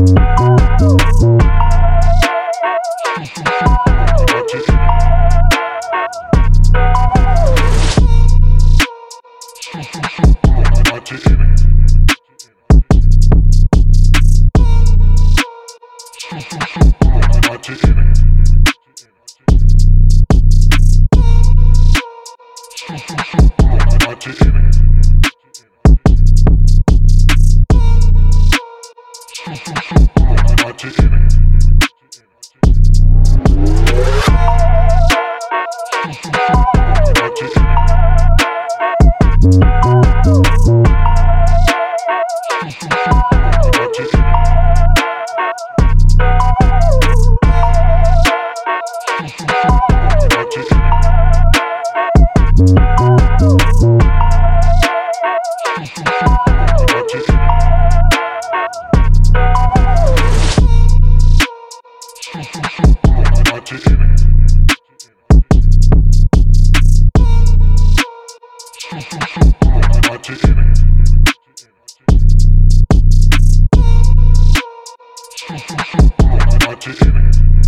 Watch it. Magic. Thank you.